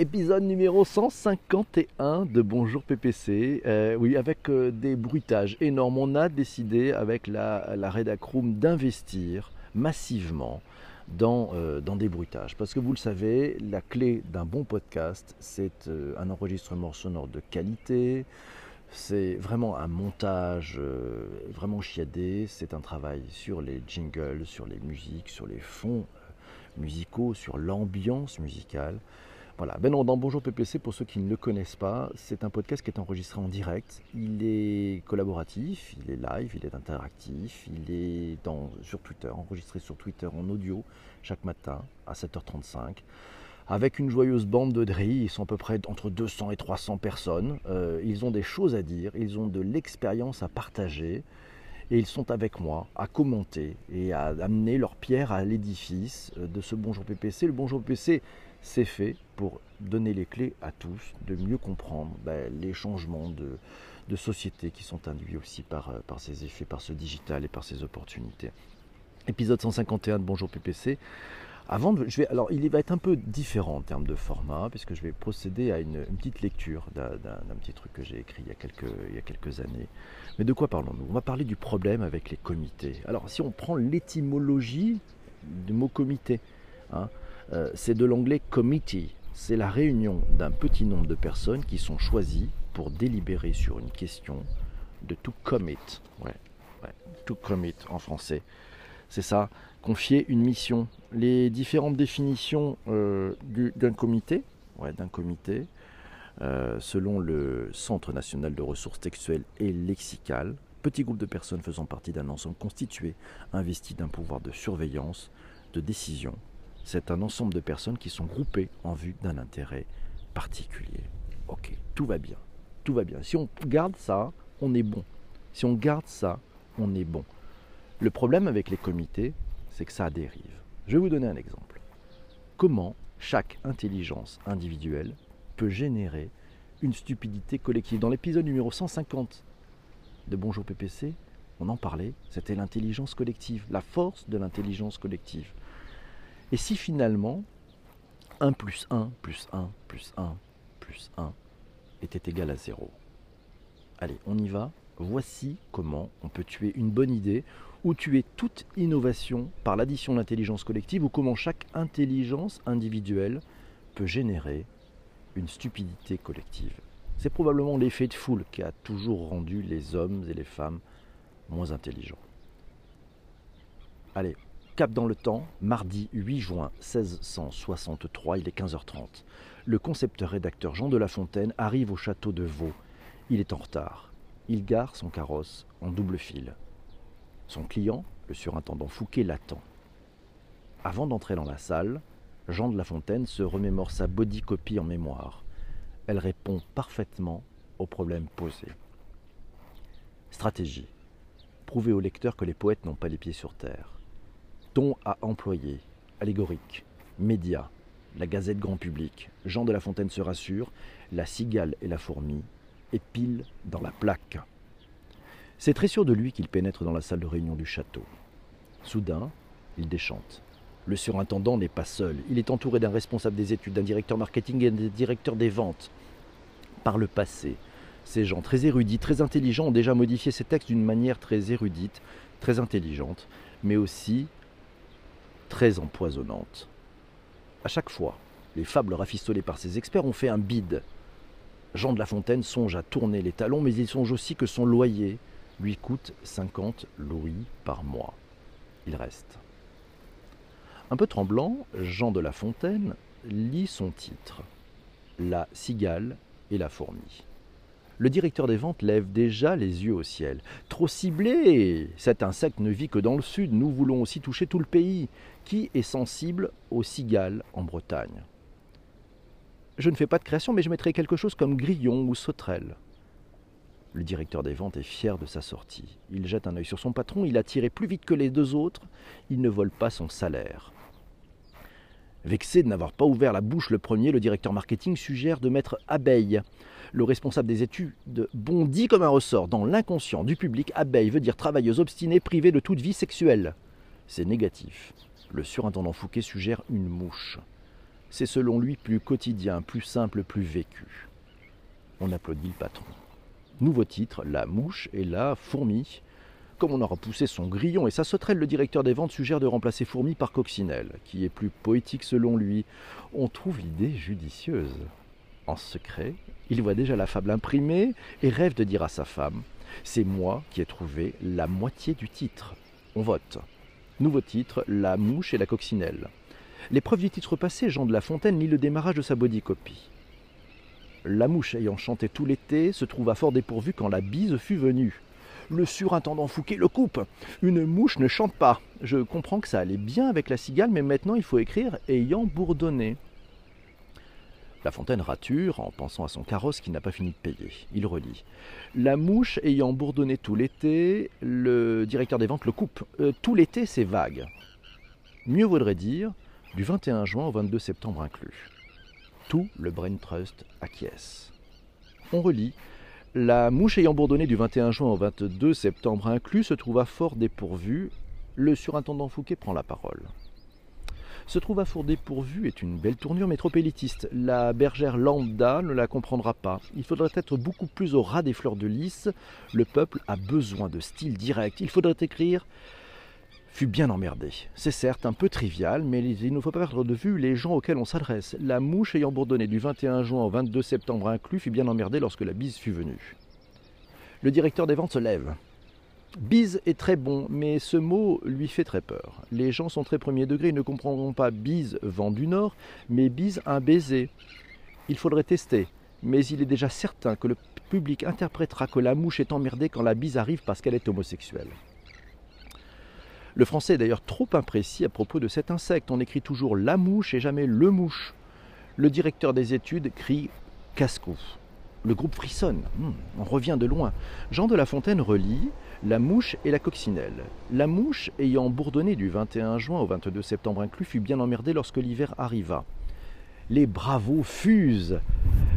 Épisode numéro 151 de Bonjour PPC. Euh, oui, avec euh, des bruitages énormes. On a décidé avec la, la Redacroom d'investir massivement dans, euh, dans des bruitages. Parce que vous le savez, la clé d'un bon podcast, c'est un enregistrement sonore de qualité. C'est vraiment un montage vraiment chiadé. C'est un travail sur les jingles, sur les musiques, sur les fonds musicaux, sur l'ambiance musicale. Voilà, ben dans Bonjour PPC, pour ceux qui ne le connaissent pas, c'est un podcast qui est enregistré en direct. Il est collaboratif, il est live, il est interactif, il est sur Twitter, enregistré sur Twitter en audio chaque matin à 7h35. Avec une joyeuse bande de drilles, ils sont à peu près entre 200 et 300 personnes. Euh, ils ont des choses à dire, ils ont de l'expérience à partager. Et ils sont avec moi à commenter et à amener leur pierre à l'édifice de ce Bonjour PPC. Le Bonjour PPC, c'est fait pour donner les clés à tous, de mieux comprendre ben, les changements de, société qui sont induits aussi par, euh, par ces effets, par ce digital et par ces opportunités. Épisode 151 de Bonjour PPC. Avant je vais, alors il va être un peu différent en termes de format, puisque je vais procéder à une, petite lecture d'un petit truc que j'ai écrit il y, a quelques, il y a quelques années. Mais de quoi parlons-nous? On va parler du problème avec les comités. Alors si on prend l'étymologie du mot comité, hein, euh, c'est de l'anglais committee. C'est la réunion d'un petit nombre de personnes qui sont choisies pour délibérer sur une question, de to commit. Ouais, ouais, to commit en français. C'est ça, confier une mission. Les différentes définitions euh, d'un comité, d'un comité, euh, selon le Centre national de ressources textuelles et lexicales, petit groupe de personnes faisant partie d'un ensemble constitué, investi d'un pouvoir de surveillance, de décision, c'est un ensemble de personnes qui sont groupées en vue d'un intérêt particulier. Ok, tout va bien. Tout va bien. Si on garde ça, on est bon. Si on garde ça, on est bon. Le problème avec les comités, c'est que ça dérive. Je vais vous donner un exemple. Comment chaque intelligence individuelle peut générer une stupidité collective? Dans l'épisode numéro 150 de Bonjour PPC, on en parlait, c'était l'intelligence collective, la force de l'intelligence collective. Et si finalement 1 plus 1 plus 1 plus 1 plus 1 était égal à 0 Allez, on y va. Voici comment on peut tuer une bonne idée ou tuer toute innovation par l'addition de l'intelligence collective ou comment chaque intelligence individuelle peut générer une stupidité collective. C'est probablement l'effet de foule qui a toujours rendu les hommes et les femmes moins intelligents. Allez, Cap dans le temps, mardi 8 juin 1663, il est 15h30. Le concepteur-rédacteur Jean de La Fontaine arrive au château de Vaux. Il est en retard. Il gare son carrosse en double fil. Son client, le surintendant Fouquet, l'attend. Avant d'entrer dans la salle, Jean de La Fontaine se remémore sa copie en mémoire. Elle répond parfaitement au problème posé. Stratégie. Prouver au lecteur que les poètes n'ont pas les pieds sur terre à employer, allégorique, média, la gazette grand public, Jean de La Fontaine se rassure, la cigale et la fourmi, épile dans la plaque. C'est très sûr de lui qu'il pénètre dans la salle de réunion du château. Soudain, il déchante. Le surintendant n'est pas seul. Il est entouré d'un responsable des études, d'un directeur marketing et d'un directeur des ventes. Par le passé, ces gens très érudits, très intelligents ont déjà modifié ces textes d'une manière très érudite, très intelligente, mais aussi très empoisonnante. À chaque fois, les fables rafistolées par ces experts ont fait un bide. Jean de La Fontaine songe à tourner les talons, mais il songe aussi que son loyer lui coûte 50 louis par mois. Il reste. Un peu tremblant, Jean de La Fontaine lit son titre La cigale et la fourmi le directeur des ventes lève déjà les yeux au ciel. Trop ciblé Cet insecte ne vit que dans le sud, nous voulons aussi toucher tout le pays. Qui est sensible aux cigales en Bretagne? Je ne fais pas de création, mais je mettrai quelque chose comme grillon ou sauterelle. Le directeur des ventes est fier de sa sortie. Il jette un œil sur son patron, il a tiré plus vite que les deux autres, il ne vole pas son salaire. Vexé de n'avoir pas ouvert la bouche le premier, le directeur marketing suggère de mettre abeille. Le responsable des études bondit comme un ressort. Dans l'inconscient du public, abeille veut dire travailleuse obstinée privée de toute vie sexuelle. C'est négatif. Le surintendant Fouquet suggère une mouche. c'est selon lui plus quotidien, plus simple, plus vécu. On applaudit le patron. Nouveau titre, La mouche et la fourmi. Comme on aura poussé son grillon et sa sauterelle, le directeur des ventes suggère de remplacer fourmi par coccinelle, qui est plus poétique selon lui. On trouve l'idée judicieuse. En secret, il voit déjà la fable imprimée et rêve de dire à sa femme C'est moi qui ai trouvé la moitié du titre. On vote. Nouveau titre La mouche et la coccinelle. L'épreuve du titre passé, Jean de La Fontaine lit le démarrage de sa bodycopie. La mouche ayant chanté tout l'été se trouva fort dépourvue quand la bise fut venue. Le surintendant Fouquet le coupe. Une mouche ne chante pas. Je comprends que ça allait bien avec la cigale, mais maintenant il faut écrire ayant bourdonné. La Fontaine rature en pensant à son carrosse qui n'a pas fini de payer. Il relit. La mouche ayant bourdonné tout l'été, le directeur des ventes le coupe. Euh, tout l'été, c'est vague. Mieux vaudrait dire du 21 juin au 22 septembre inclus. Tout le Brain Trust acquiesce. On relit. La mouche ayant bourdonné du 21 juin au 22 septembre inclus se trouva fort dépourvue. Le surintendant Fouquet prend la parole. Se trouva fort dépourvu est une belle tournure, mais trop élitiste. La bergère lambda ne la comprendra pas. Il faudrait être beaucoup plus au ras des fleurs de lys. Le peuple a besoin de style direct. Il faudrait écrire fut bien emmerdé. C'est certes un peu trivial, mais il ne faut pas perdre de vue les gens auxquels on s'adresse. La mouche ayant bourdonné du 21 juin au 22 septembre inclus fut bien emmerdée lorsque la bise fut venue. Le directeur des ventes se lève. Bise est très bon, mais ce mot lui fait très peur. Les gens sont très premier degré, ils ne comprendront pas bise vent du nord, mais bise un baiser. Il faudrait tester, mais il est déjà certain que le public interprétera que la mouche est emmerdée quand la bise arrive parce qu'elle est homosexuelle. Le français est d'ailleurs trop imprécis à propos de cet insecte. On écrit toujours la mouche et jamais le mouche. Le directeur des études crie casse-cou. Le groupe frissonne. Hmm, on revient de loin. Jean de La Fontaine relit La mouche et la coccinelle. La mouche, ayant bourdonné du 21 juin au 22 septembre inclus, fut bien emmerdée lorsque l'hiver arriva. Les bravos fusent.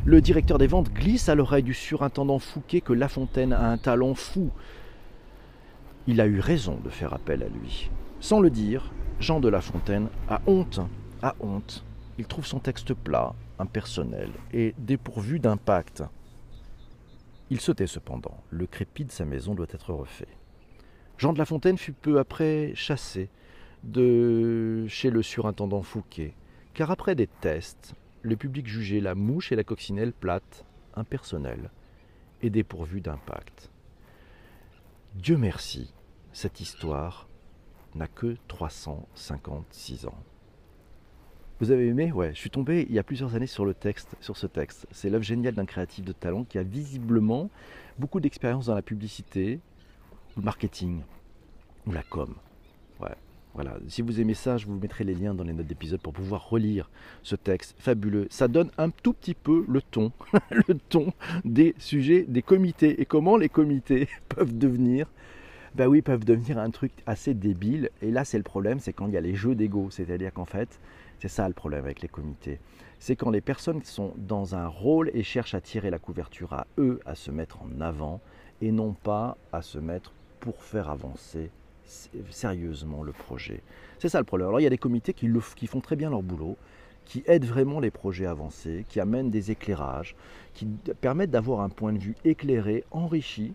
Le directeur des ventes glisse à l'oreille du surintendant Fouquet que La Fontaine a un talent fou il a eu raison de faire appel à lui. Sans le dire, Jean de La Fontaine a honte, a honte. Il trouve son texte plat, impersonnel et dépourvu d'impact. Il se tait cependant. Le crépi de sa maison doit être refait. Jean de La Fontaine fut peu après chassé de chez le surintendant Fouquet, car après des tests, le public jugeait la mouche et la coccinelle plates, impersonnelles et dépourvues d'impact. Dieu merci, cette histoire n'a que 356 ans. Vous avez aimé? Ouais, je suis tombé il y a plusieurs années sur le texte, sur ce texte. C'est l'œuvre géniale d'un créatif de talent qui a visiblement beaucoup d'expérience dans la publicité, le marketing, ou la com. Ouais, voilà. Si vous aimez ça, je vous mettrai les liens dans les notes d'épisode pour pouvoir relire ce texte fabuleux. Ça donne un tout petit peu le ton, le ton des sujets des comités et comment les comités peuvent devenir ben oui, peuvent devenir un truc assez débile. Et là, c'est le problème, c'est quand il y a les jeux d'ego. C'est-à-dire qu'en fait, c'est ça le problème avec les comités. C'est quand les personnes sont dans un rôle et cherchent à tirer la couverture à eux, à se mettre en avant, et non pas à se mettre pour faire avancer sérieusement le projet. C'est ça le problème. Alors il y a des comités qui, qui font très bien leur boulot, qui aident vraiment les projets avancés, qui amènent des éclairages, qui permettent d'avoir un point de vue éclairé, enrichi,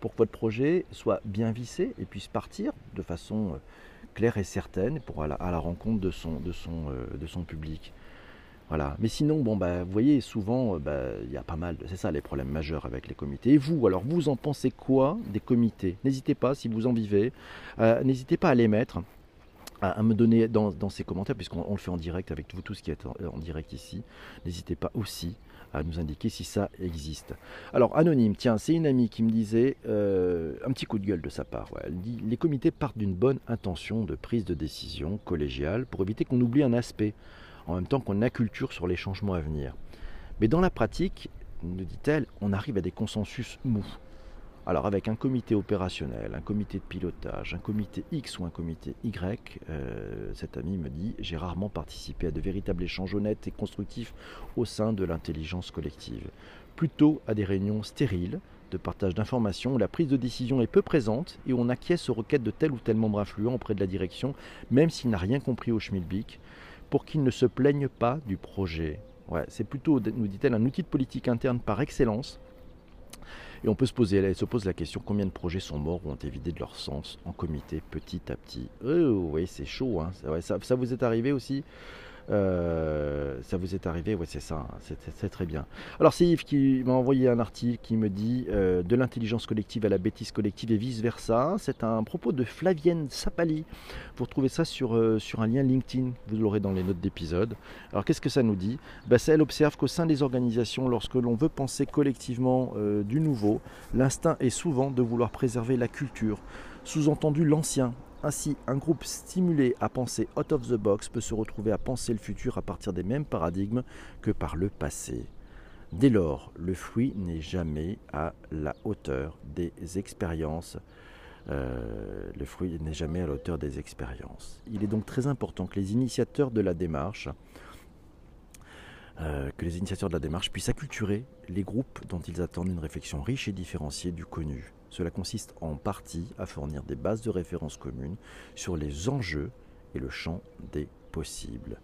pour que votre projet soit bien vissé et puisse partir de façon euh, claire et certaine pour à la, rencontre euh, de son public. Voilà. Mais sinon, bon, bah, vous voyez, souvent, euh, bah, il y a pas mal, c'est ça les problèmes majeurs avec les comités. Et vous, alors, vous en pensez quoi des comités? N'hésitez pas, si vous en vivez, n'hésitez pas à les mettre, à, me donner dans, ces commentaires, puisqu'on le fait en direct avec vous tous qui êtes en, direct ici. N'hésitez pas aussi à nous indiquer si ça existe. Alors, anonyme, tiens, c'est une amie qui me disait, euh, un petit coup de gueule de sa part, elle dit, les comités partent d'une bonne intention de prise de décision collégiale pour éviter qu'on oublie un aspect en même temps qu'on acculture sur les changements à venir. Mais dans la pratique, nous dit-elle, on arrive à des consensus mous. Alors avec un comité opérationnel, un comité de pilotage, un comité X ou un comité Y, euh, cet ami me dit, j'ai rarement participé à de véritables échanges honnêtes et constructifs au sein de l'intelligence collective. Plutôt à des réunions stériles, de partage d'informations où la prise de décision est peu présente et où on acquiesce aux requêtes de tel ou tel membre influent auprès de la direction, même s'il n'a rien compris au schmilblick, pour qu'ils ne se plaignent pas du projet. C'est plutôt, nous dit-elle, un outil de politique interne par excellence. Et on peut se poser, elle se pose la question combien de projets sont morts ou ont été de leur sens en comité petit à petit? Oh, oui, c'est chaud. Hein. ça, vous est arrivé aussi? Euh, ça vous est arrivé Oui, c'est ça, hein. c'est très bien. Alors c'est Yves qui m'a envoyé un article qui me dit euh, de l'intelligence collective à la bêtise collective et vice-versa. C'est un propos de Flavienne Sapali. Vous retrouvez ça sur, euh, un lien LinkedIn, vous l'aurez dans les notes d'épisode. Alors qu'est-ce que ça nous dit? Ben, Elle observe qu'au sein des organisations, lorsque l'on veut penser collectivement du nouveau, l'instinct est souvent de vouloir préserver la culture, sous-entendu l'ancien, ainsi, un groupe stimulé à penser out of the box peut se retrouver à penser le futur à partir des mêmes paradigmes que par le passé. Dès lors, le fruit n'est jamais à la hauteur des expériences. Euh, le fruit n'est jamais à la hauteur des expériences. Il est donc très important que les initiateurs de la démarche euh, que les initiateurs de la démarche puissent acculturer les groupes dont ils attendent une réflexion riche et différenciée du connu. Cela consiste en partie à fournir des bases de référence communes sur les enjeux et le champ des possibles.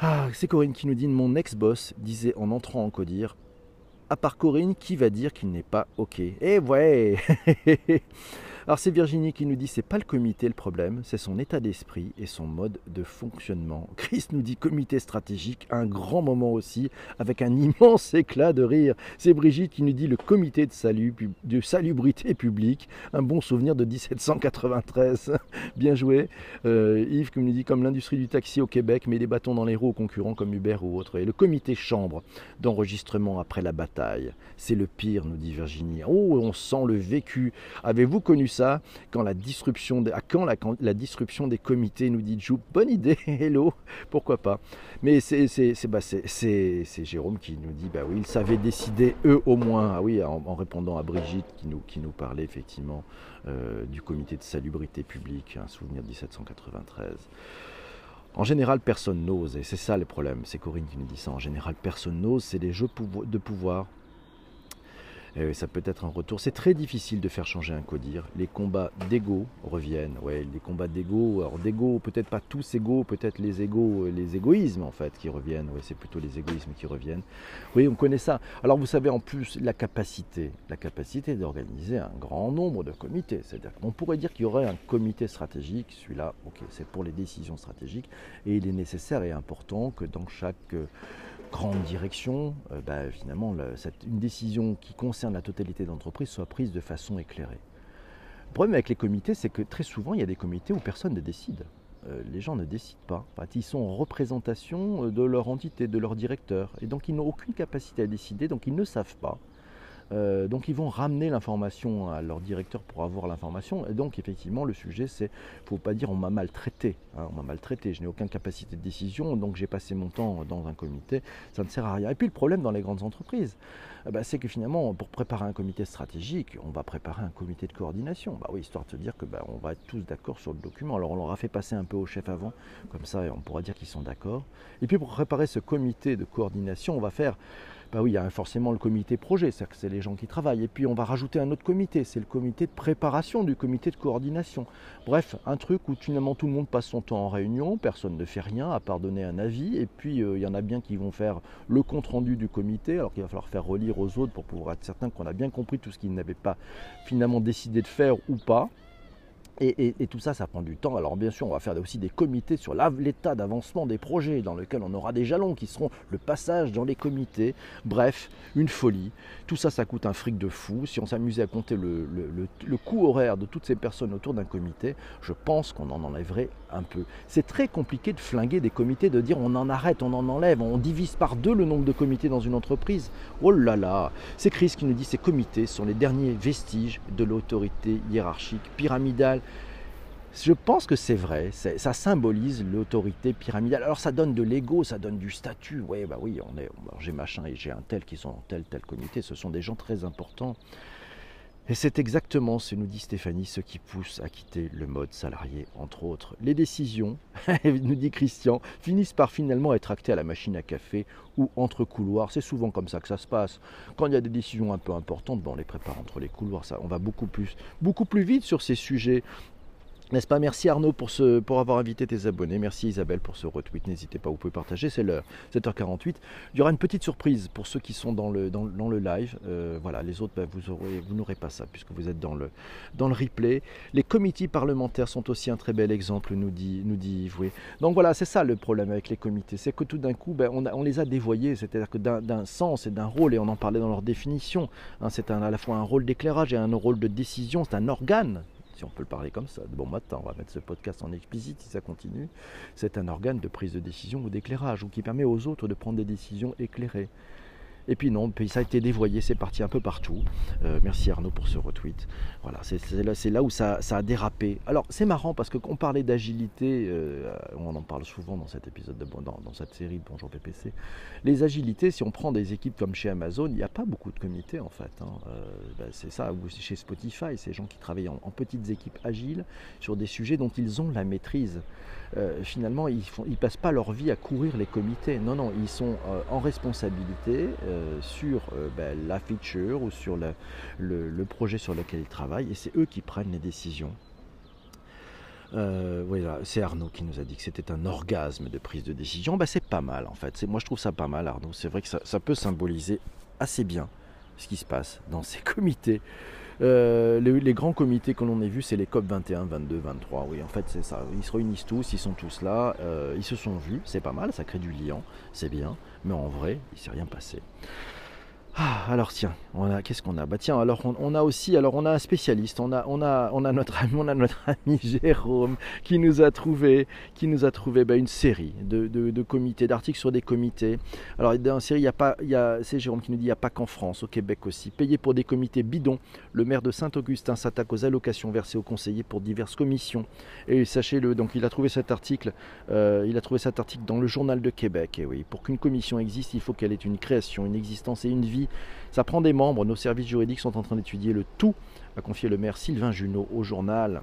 Ah, c'est Corinne qui nous dit mon ex-boss disait en entrant en codir à part Corinne, qui va dire qu'il n'est pas OK? Eh ouais Alors c'est Virginie qui nous dit c'est pas le comité le problème, c'est son état d'esprit et son mode de fonctionnement. Chris nous dit comité stratégique, un grand moment aussi, avec un immense éclat de rire. C'est Brigitte qui nous dit le comité de salubrité publique, un bon souvenir de 1793. Bien joué. Euh, Yves qui nous dit comme l'industrie du taxi au Québec met des bâtons dans les roues aux concurrents comme Uber ou autre. Et le comité chambre d'enregistrement après la bataille, c'est le pire, nous dit Virginie. Oh, on sent le vécu. Avez-vous connu ça quand la disruption des, à quand la, disruption des comités nous dit Jou, bonne idée, hello, pourquoi pas. Mais c'est bah, Jérôme qui nous dit bah oui, ils savaient décider eux au moins, ah oui, en, répondant à Brigitte qui nous, qui nous parlait effectivement euh, du comité de salubrité publique, un souvenir de 1793. En général, personne n'ose, et c'est ça le problème, c'est Corinne qui nous dit ça, en général, personne n'ose, c'est des jeux de pouvoir euh, ça peut être un retour. C'est très difficile de faire changer un codir. Les combats d'ego reviennent. Ouais, les combats d'ego. Alors d'ego, peut-être pas tous égaux, peut-être les égaux, les égoïsmes en fait qui reviennent. Ouais, c'est plutôt les égoïsmes qui reviennent. Oui, on connaît ça. Alors vous savez en plus la capacité, la capacité d'organiser un grand nombre de comités. C'est-à-dire qu'on pourrait dire qu'il y aurait un comité stratégique. Celui-là, ok, c'est pour les décisions stratégiques, et il est nécessaire et important que dans chaque euh, grande direction, euh, bah, finalement, une décision qui concerne la totalité d'entreprise soit prise de façon éclairée. Le problème avec les comités, c'est que très souvent, il y a des comités où personne ne décide. Euh, les gens ne décident pas. ils sont en représentation euh, de leur entité, de leur directeur. Et donc, ils n'ont aucune capacité à décider, donc ils ne savent pas. Euh, donc ils vont ramener l'information à leur directeur pour avoir l'information. Et donc effectivement le sujet c'est, faut pas dire on m'a maltraité, hein, on m'a maltraité, je n'ai aucune capacité de décision, donc j'ai passé mon temps dans un comité, ça ne sert à rien. Et puis le problème dans les grandes entreprises, eh ben, c'est que finalement pour préparer un comité stratégique, on va préparer un comité de coordination. Bah oui, histoire de se dire que bah, on va être tous d'accord sur le document. Alors on leur a fait passer un peu au chef avant, comme ça on pourra dire qu'ils sont d'accord. Et puis pour préparer ce comité de coordination, on va faire bah oui, il y a forcément le comité projet, c'est-à-dire que c'est les gens qui travaillent. Et puis on va rajouter un autre comité, c'est le comité de préparation du comité de coordination. Bref, un truc où finalement tout le monde passe son temps en réunion, personne ne fait rien à part donner un avis. Et puis euh, il y en a bien qui vont faire le compte-rendu du comité, alors qu'il va falloir faire relire aux autres pour pouvoir être certain qu'on a bien compris tout ce qu'ils n'avaient pas finalement décidé de faire ou pas. Et, tout ça, ça prend du temps. Alors bien sûr, on va faire aussi des comités sur l'état d'avancement des projets, dans lequel on aura des jalons qui seront le passage dans les comités. Bref, une folie. Tout ça, ça coûte un fric de fou. Si on s'amusait à compter le, le, coût horaire de toutes ces personnes autour d'un comité, je pense qu'on en enlèverait un peu. C'est très compliqué de flinguer des comités, de dire on en arrête, on en enlève, on divise par deux le nombre de comités dans une entreprise. Oh là là C'est Chris qui nous dit ces comités sont les derniers vestiges de l'autorité hiérarchique pyramidale je pense que c'est vrai, ça symbolise l'autorité pyramidale. Alors ça donne de l'ego, ça donne du statut. Oui, bah oui, on j'ai machin et j'ai un tel qui sont en tel tel comité. Ce sont des gens très importants. Et c'est exactement, ce nous dit Stéphanie, ce qui pousse à quitter le mode salarié, entre autres. Les décisions, nous dit Christian, finissent par finalement être actées à la machine à café ou entre couloirs. C'est souvent comme ça que ça se passe. Quand il y a des décisions un peu importantes, on les prépare entre les couloirs. Ça, on va beaucoup plus vite sur ces sujets N'est-ce pas? Merci Arnaud pour, avoir invité tes abonnés. Merci Isabelle pour ce retweet. N'hésitez pas, vous pouvez partager. C'est l'heure, 7h48. Il y aura une petite surprise pour ceux qui sont dans le, dans, le live. Euh, voilà, les autres, ben, vous, aurez, vous n'aurez pas ça puisque vous êtes dans le, dans le replay. Les comités parlementaires sont aussi un très bel exemple, nous dit, nous dit Yves. Donc voilà, c'est ça le problème avec les comités. C'est que tout d'un coup, ben, on, on, les a dévoyés. C'est-à-dire que d'un, sens et d'un rôle, et on en parlait dans leur définition, hein, c'est à la fois un rôle d'éclairage et un rôle de décision. C'est un organe si on peut le parler comme ça. Bon matin, on va mettre ce podcast en explicite si ça continue. C'est un organe de prise de décision ou d'éclairage, ou qui permet aux autres de prendre des décisions éclairées. Et puis non, ça a été dévoyé, c'est parti un peu partout. Euh, merci Arnaud pour ce retweet. Voilà, c'est là, où ça, a dérapé. Alors c'est marrant parce qu'on parlait d'agilité, euh, on en parle souvent dans cet épisode, de, dans, dans cette série de Bonjour PPC. Les agilités, si on prend des équipes comme chez Amazon, il n'y a pas beaucoup de comités en fait. Hein. Euh, ben, c'est ça, ou chez Spotify, ces gens qui travaillent en, petites équipes agiles sur des sujets dont ils ont la maîtrise. Finalement, ils ne passent pas leur vie à courir les comités. Non, non, ils sont en responsabilité euh, sur euh, ben, la feature ou sur le, projet sur lequel ils travaillent et c'est eux qui prennent les décisions. Euh, voilà, c'est Arnaud qui nous a dit que c'était un orgasme de prise de décision. Ben, c'est pas mal en fait. Moi je trouve ça pas mal Arnaud. C'est vrai que ça, peut symboliser assez bien ce qui se passe dans ces comités. Les, grands comités que l'on a vus, c'est les COP 21, 22, 23. Oui, en fait, c'est ça. Ils se réunissent tous, ils sont tous là, ils se sont vus, c'est pas mal, ça crée du lien, c'est bien mais en vrai, il s'est rien passé. Ah, alors tiens, on a qu'est-ce qu'on a? Bah tiens, alors on, a aussi, alors on a un spécialiste, on a, on notre ami, Jérôme qui nous a trouvé, qui nous a trouvé bah, une série de, comités, d'articles sur des comités. Alors dans la série, il y a il c'est Jérôme qui nous dit, il n'y a pas qu'en France, au Québec aussi, payé pour des comités bidons. Le maire de Saint-Augustin s'attaque aux allocations versées aux conseillers pour diverses commissions. Et sachez-le, donc il a trouvé cet article, euh, il a trouvé cet article dans le journal de Québec. Et oui, pour qu'une commission existe, il faut qu'elle ait une création, une existence et une vie ça prend des membres. Nos services juridiques sont en train d'étudier le tout, a confié le maire Sylvain Junot au journal.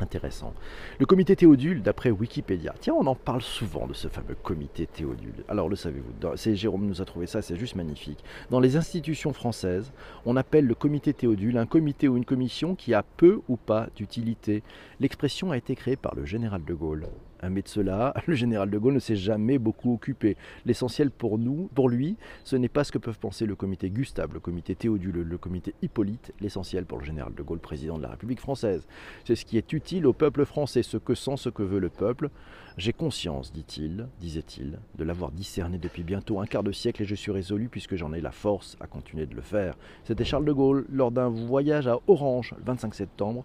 Intéressant. Le comité Théodule, d'après Wikipédia. Tiens, on en parle souvent de ce fameux comité Théodule. Alors, le savez-vous C'est Jérôme nous a trouvé ça, c'est juste magnifique. Dans les institutions françaises, on appelle le comité Théodule un comité ou une commission qui a peu ou pas d'utilité. L'expression a été créée par le général de Gaulle mais de cela, le général de Gaulle ne s'est jamais beaucoup occupé. L'essentiel pour nous, pour lui, ce n'est pas ce que peuvent penser le comité Gustave, le comité Théodule, le comité Hippolyte. L'essentiel pour le général de Gaulle, président de la République française, c'est ce qui est utile au peuple français, ce que sent, ce que veut le peuple. J'ai conscience, dit-il, disait-il, de l'avoir discerné depuis bientôt un quart de siècle et je suis résolu puisque j'en ai la force à continuer de le faire. C'était Charles de Gaulle lors d'un voyage à Orange le 25 septembre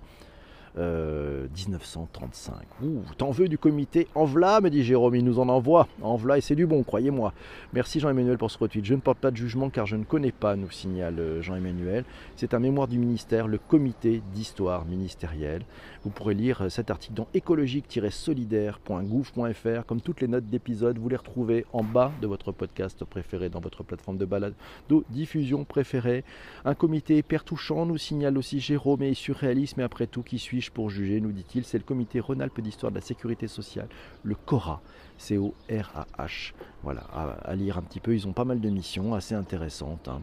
1935. Euh, Ouh, t'en veux du comité Envla, me dit Jérôme, il nous en envoie. Envla, et c'est du bon, croyez-moi. Merci Jean-Emmanuel pour ce retweet. Je ne porte pas de jugement car je ne connais pas, nous signale euh, Jean-Emmanuel. C'est un mémoire du ministère, le comité d'histoire ministérielle. Vous pourrez lire euh, cet article dans écologique-solidaire.gouv.fr. Comme toutes les notes d'épisode, vous les retrouvez en bas de votre podcast préféré, dans votre plateforme de balade de diffusion préférée. Un comité hyper touchant, nous signale aussi Jérôme et surréaliste, mais après tout, qui pour juger, nous dit-il C'est le comité Rhône-Alpes d'histoire de la sécurité sociale, le CORA. C-O-R-A-H. Voilà, à, lire un petit peu. Ils ont pas mal de missions assez intéressantes. Hein.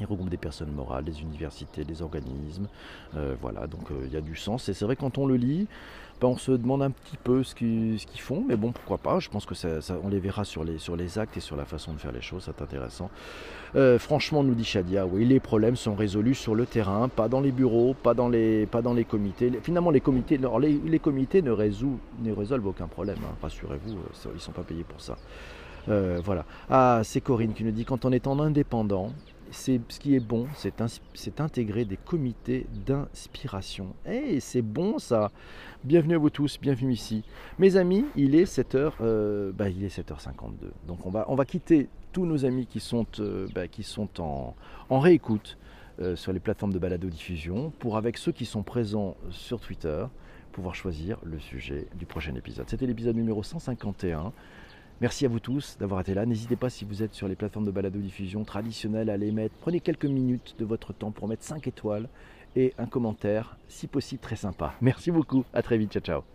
Ils regroupent des personnes morales, des universités, des organismes. Euh, voilà, donc euh, il y a du sens. Et c'est vrai, quand on le lit, ben, on se demande un petit peu ce qu'ils font. Mais bon, pourquoi pas. Je pense que ça, on les verra sur les, actes et sur la façon de faire les choses. C'est intéressant. Euh, franchement, nous dit Shadia, oui, les problèmes sont résolus sur le terrain, pas dans les bureaux, pas dans les, comités. Finalement, les comités, les, comités ne, résolvent, ne résolvent aucun problème. Hein. Rassurez-vous, ils ne sont pas payés pour ça. voilà. Ah, c'est Corinne qui nous dit quand on est en indépendant, c'est ce qui est bon, c'est intégrer des comités d'inspiration. Eh, c'est bon ça. Bienvenue à vous tous, bienvenue ici. Mes amis, il est 7h, euh, bah, il est 7h52. Donc on va, on va quitter tous nos amis qui sont, euh, bah, qui sont en, en réécoute euh, sur les plateformes de balado-diffusion pour avec ceux qui sont présents sur Twitter pouvoir choisir le sujet du prochain épisode. C'était l'épisode numéro 151. Merci à vous tous d'avoir été là. N'hésitez pas si vous êtes sur les plateformes de balado-diffusion traditionnelles à les mettre. Prenez quelques minutes de votre temps pour mettre 5 étoiles et un commentaire, si possible très sympa. Merci beaucoup. À très vite. Ciao ciao.